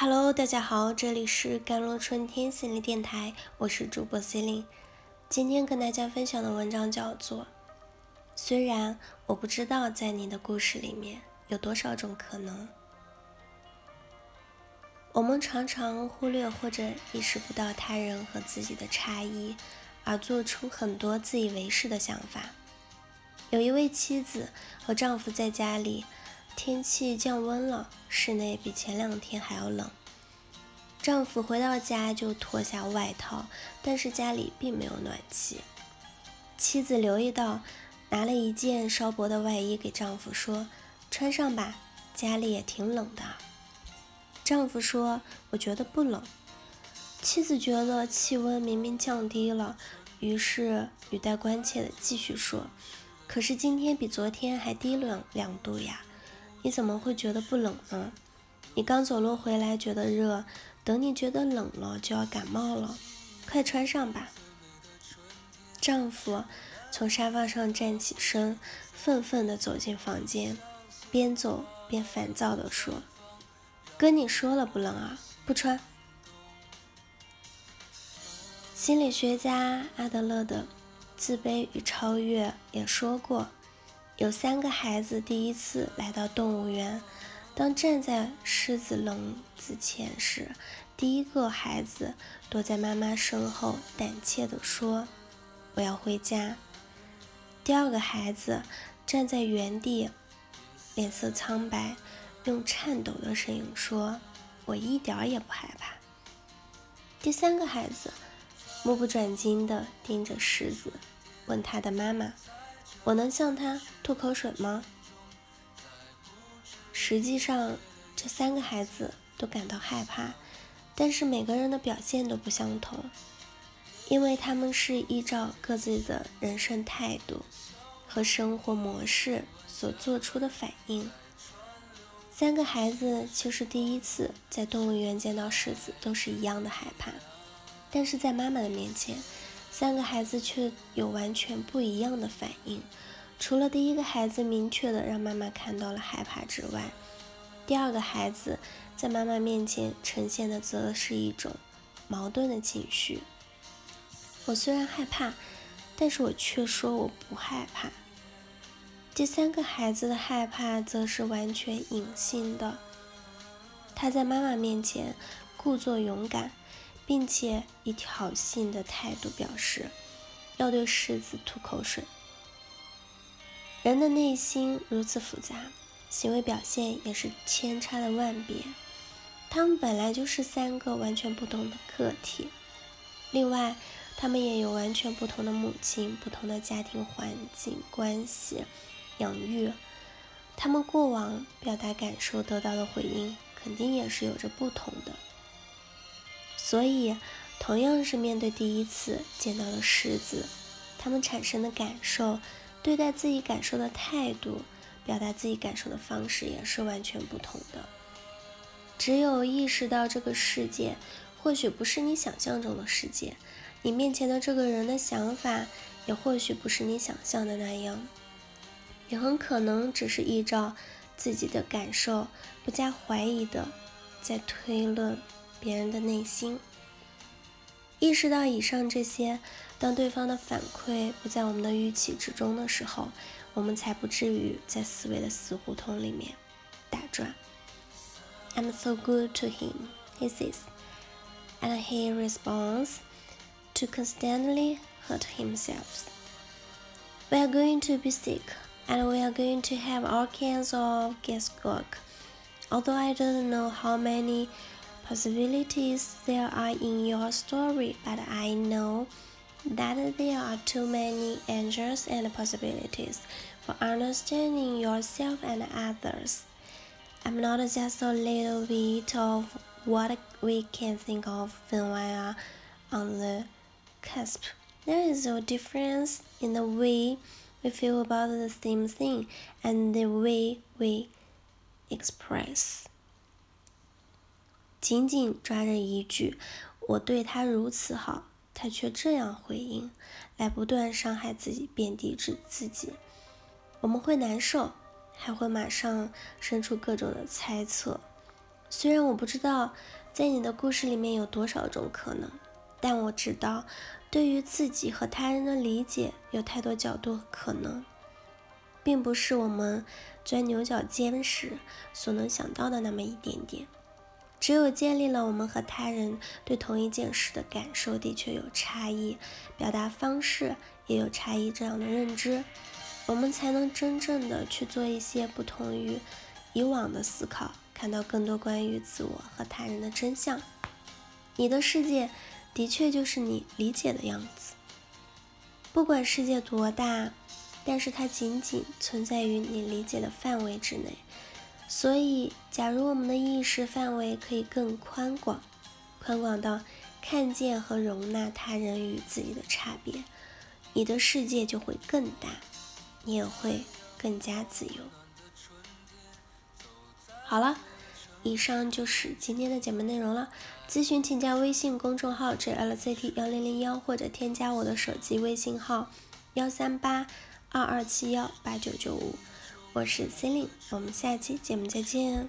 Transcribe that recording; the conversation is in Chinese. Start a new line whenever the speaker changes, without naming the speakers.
Hello，大家好，这里是甘露春天心理电台，我是主播 c e l i n e 今天跟大家分享的文章叫做《虽然我不知道在你的故事里面有多少种可能》。我们常常忽略或者意识不到他人和自己的差异，而做出很多自以为是的想法。有一位妻子和丈夫在家里。天气降温了，室内比前两天还要冷。丈夫回到家就脱下外套，但是家里并没有暖气。妻子留意到，拿了一件稍薄的外衣给丈夫说：“穿上吧，家里也挺冷的。”丈夫说：“我觉得不冷。”妻子觉得气温明明降低了，于是语带关切的继续说：“可是今天比昨天还低了两度呀。”你怎么会觉得不冷呢？你刚走路回来觉得热，等你觉得冷了就要感冒了，快穿上吧。丈夫从沙发上站起身，愤愤地走进房间，边走边烦躁地说：“跟你说了不冷啊，不穿。”心理学家阿德勒的《自卑与超越》也说过。有三个孩子第一次来到动物园，当站在狮子笼子前时，第一个孩子躲在妈妈身后，胆怯地说：“我要回家。”第二个孩子站在原地，脸色苍白，用颤抖的声音说：“我一点也不害怕。”第三个孩子目不转睛地盯着狮子，问他的妈妈。我能向他吐口水吗？实际上，这三个孩子都感到害怕，但是每个人的表现都不相同，因为他们是依照各自的人生态度和生活模式所做出的反应。三个孩子其实第一次在动物园见到狮子都是一样的害怕，但是在妈妈的面前。三个孩子却有完全不一样的反应，除了第一个孩子明确的让妈妈看到了害怕之外，第二个孩子在妈妈面前呈现的则是一种矛盾的情绪。我虽然害怕，但是我却说我不害怕。第三个孩子的害怕则是完全隐性的，他在妈妈面前故作勇敢。并且以挑衅的态度表示要对狮子吐口水。人的内心如此复杂，行为表现也是千差的万别。他们本来就是三个完全不同的个体，另外，他们也有完全不同的母亲、不同的家庭环境关系、养育。他们过往表达感受得到的回应，肯定也是有着不同的。所以，同样是面对第一次见到的狮子，他们产生的感受、对待自己感受的态度、表达自己感受的方式也是完全不同的。只有意识到这个世界或许不是你想象中的世界，你面前的这个人的想法也或许不是你想象的那样，也很可能只是依照自己的感受，不加怀疑的在推论。别人的内心，意识到以上这些，当对方的反馈不在我们的预期之中的时候，我们才不至于在思维的死胡同里面打转。I'm so good to him, he says, and he responds to constantly hurt himself. We are going to be sick, and we are going to have all kinds of guesswork. Although I don't know how many possibilities there are in your story, but I know that there are too many angels and possibilities for understanding yourself and others. I'm not just a little bit of what we can think of when we are on the cusp. There is a difference in the way we feel about the same thing and the way we express. 紧紧抓着一句“我对他如此好，他却这样回应”，来不断伤害自己、贬低自自己，我们会难受，还会马上生出各种的猜测。虽然我不知道在你的故事里面有多少种可能，但我知道对于自己和他人的理解有太多角度和可能，并不是我们钻牛角尖时所能想到的那么一点点。只有建立了我们和他人对同一件事的感受的确有差异，表达方式也有差异这样的认知，我们才能真正的去做一些不同于以往的思考，看到更多关于自我和他人的真相。你的世界的确就是你理解的样子，不管世界多大，但是它仅仅存在于你理解的范围之内。所以，假如我们的意识范围可以更宽广，宽广到看见和容纳他人与自己的差别，你的世界就会更大，你也会更加自由。好了，以上就是今天的节目内容了。咨询请加微信公众号 jlct 幺零零幺，或者添加我的手机微信号幺三八二二七幺八九九五。我是 c e l i n e 我们下期节目再见。